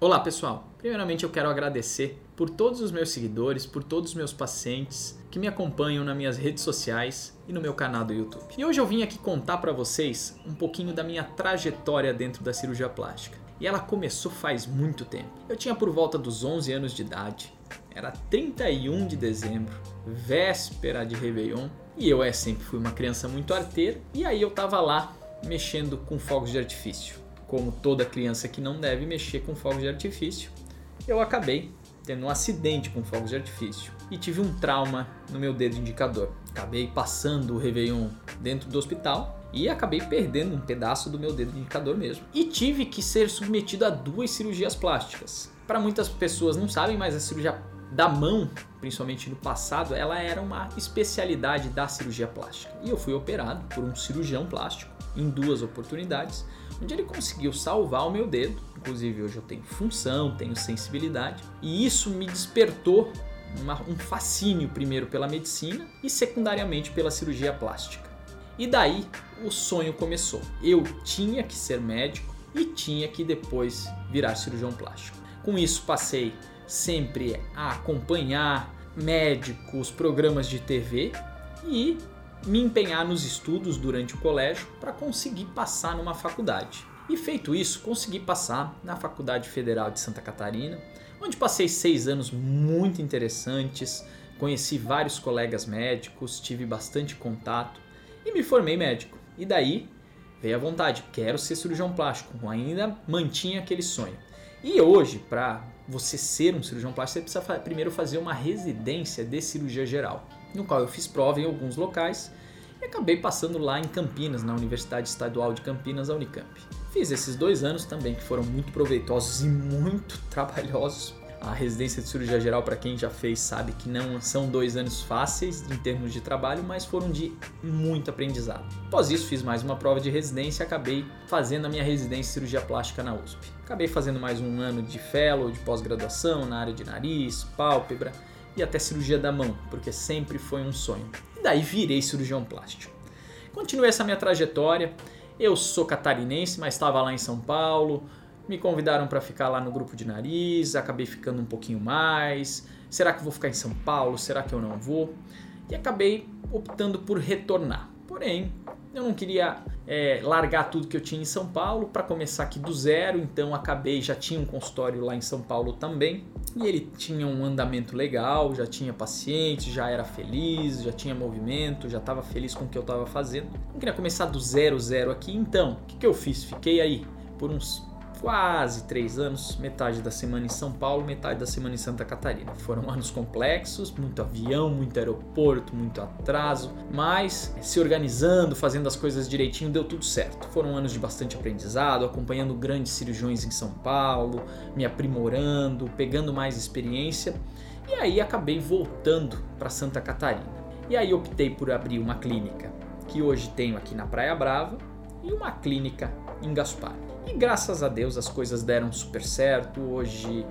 Olá pessoal, primeiramente eu quero agradecer por todos os meus seguidores, por todos os meus pacientes que me acompanham nas minhas redes sociais e no meu canal do YouTube. E hoje eu vim aqui contar para vocês um pouquinho da minha trajetória dentro da cirurgia plástica. E ela começou faz muito tempo. Eu tinha por volta dos 11 anos de idade, era 31 de dezembro, véspera de Réveillon, e eu é sempre fui uma criança muito arteira, e aí eu tava lá mexendo com fogos de artifício como toda criança que não deve mexer com fogos de artifício, eu acabei tendo um acidente com fogos de artifício e tive um trauma no meu dedo indicador. Acabei passando o Réveillon dentro do hospital e acabei perdendo um pedaço do meu dedo indicador mesmo. E tive que ser submetido a duas cirurgias plásticas. Para muitas pessoas não sabem, mas a cirurgia da mão, principalmente no passado, ela era uma especialidade da cirurgia plástica. E eu fui operado por um cirurgião plástico em duas oportunidades, onde ele conseguiu salvar o meu dedo. Inclusive hoje eu tenho função, tenho sensibilidade, e isso me despertou uma, um fascínio primeiro pela medicina e secundariamente pela cirurgia plástica. E daí o sonho começou. Eu tinha que ser médico e tinha que depois virar cirurgião plástico. Com isso passei sempre a acompanhar médicos, programas de TV e me empenhar nos estudos durante o colégio para conseguir passar numa faculdade. E feito isso, consegui passar na Faculdade Federal de Santa Catarina, onde passei seis anos muito interessantes, conheci vários colegas médicos, tive bastante contato e me formei médico. E daí veio a vontade, quero ser cirurgião plástico, ainda mantinha aquele sonho. E hoje, para você ser um cirurgião plástico, você precisa primeiro fazer uma residência de cirurgia geral no qual eu fiz prova em alguns locais e acabei passando lá em Campinas, na Universidade Estadual de Campinas, a Unicamp. Fiz esses dois anos também que foram muito proveitosos e muito trabalhosos. A residência de cirurgia geral, para quem já fez, sabe que não são dois anos fáceis em termos de trabalho, mas foram de muito aprendizado. Após isso, fiz mais uma prova de residência e acabei fazendo a minha residência em cirurgia plástica na USP. Acabei fazendo mais um ano de fellow, de pós-graduação na área de nariz, pálpebra e até cirurgia da mão, porque sempre foi um sonho. E daí virei cirurgião plástico. Continuei essa minha trajetória. Eu sou catarinense, mas estava lá em São Paulo. Me convidaram para ficar lá no grupo de nariz, acabei ficando um pouquinho mais. Será que vou ficar em São Paulo? Será que eu não vou? E acabei optando por retornar. Porém, eu não queria é, largar tudo que eu tinha em São Paulo para começar aqui do zero, então acabei, já tinha um consultório lá em São Paulo também. E ele tinha um andamento legal, já tinha paciente, já era feliz, já tinha movimento, já estava feliz com o que eu estava fazendo. Não queria começar do zero, zero aqui, então o que, que eu fiz? Fiquei aí por uns quase três anos, metade da semana em São Paulo, metade da semana em Santa Catarina. Foram anos complexos, muito avião, muito aeroporto, muito atraso, mas se organizando, fazendo as coisas direitinho, deu tudo certo. Foram anos de bastante aprendizado, acompanhando grandes cirurgiões em São Paulo, me aprimorando, pegando mais experiência, e aí acabei voltando para Santa Catarina. E aí optei por abrir uma clínica que hoje tenho aqui na Praia Brava e uma clínica em Gaspar. E graças a Deus as coisas deram super certo. Hoje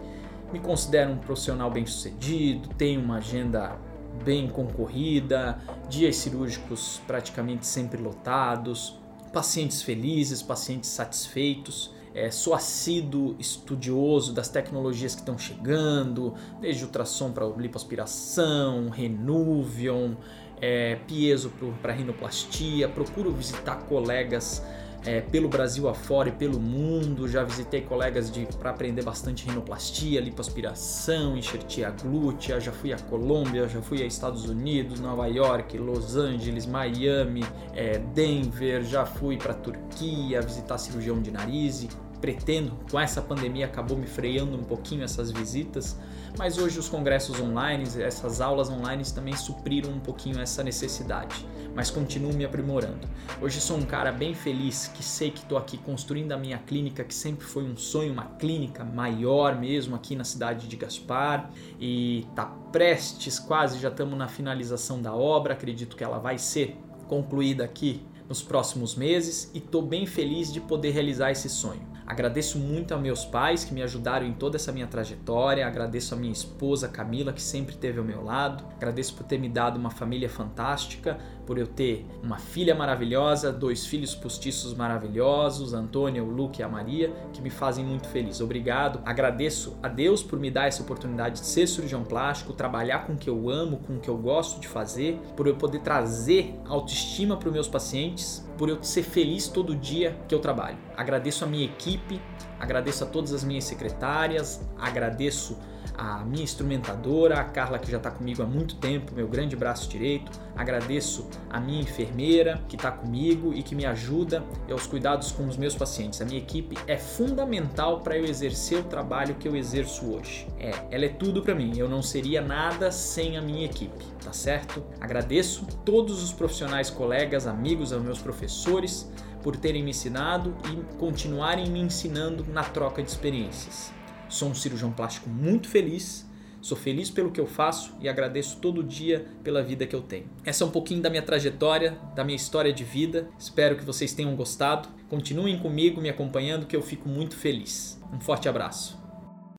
me considero um profissional bem sucedido, tenho uma agenda bem concorrida, dias cirúrgicos praticamente sempre lotados, pacientes felizes, pacientes satisfeitos. É, sou assíduo estudioso das tecnologias que estão chegando, desde ultrassom para lipoaspiração, Renuvion, é, piezo para rinoplastia. Procuro visitar colegas é, pelo Brasil afora e pelo mundo. Já visitei colegas para aprender bastante rinoplastia, lipoaspiração, enxertia glútea. Já fui à Colômbia, já fui a Estados Unidos, Nova York, Los Angeles, Miami, é, Denver. Já fui para Turquia visitar cirurgião de nariz e pretendo, com essa pandemia acabou me freando um pouquinho essas visitas, mas hoje os congressos online, essas aulas online também supriram um pouquinho essa necessidade, mas continuo me aprimorando. Hoje sou um cara bem feliz que sei que estou aqui construindo a minha clínica, que sempre foi um sonho, uma clínica maior mesmo aqui na cidade de Gaspar e tá prestes, quase já estamos na finalização da obra, acredito que ela vai ser concluída aqui nos próximos meses e estou bem feliz de poder realizar esse sonho. Agradeço muito a meus pais que me ajudaram em toda essa minha trajetória, agradeço a minha esposa Camila que sempre esteve ao meu lado, agradeço por ter me dado uma família fantástica, por eu ter uma filha maravilhosa, dois filhos postiços maravilhosos, Antônia, o Luke e a Maria, que me fazem muito feliz. Obrigado. Agradeço a Deus por me dar essa oportunidade de ser cirurgião plástico, trabalhar com o que eu amo, com o que eu gosto de fazer, por eu poder trazer autoestima para os meus pacientes, por eu ser feliz todo dia que eu trabalho. Agradeço a minha equipe, agradeço a todas as minhas secretárias, agradeço a minha instrumentadora, a Carla que já está comigo há muito tempo, meu grande braço direito. Agradeço a minha enfermeira que está comigo e que me ajuda aos cuidados com os meus pacientes. A minha equipe é fundamental para eu exercer o trabalho que eu exerço hoje. É, ela é tudo para mim. Eu não seria nada sem a minha equipe, tá certo? Agradeço todos os profissionais, colegas, amigos, aos meus professores por terem me ensinado e continuarem me ensinando na troca de experiências. Sou um cirurgião plástico muito feliz, sou feliz pelo que eu faço e agradeço todo dia pela vida que eu tenho. Essa é um pouquinho da minha trajetória, da minha história de vida. Espero que vocês tenham gostado. Continuem comigo, me acompanhando, que eu fico muito feliz. Um forte abraço.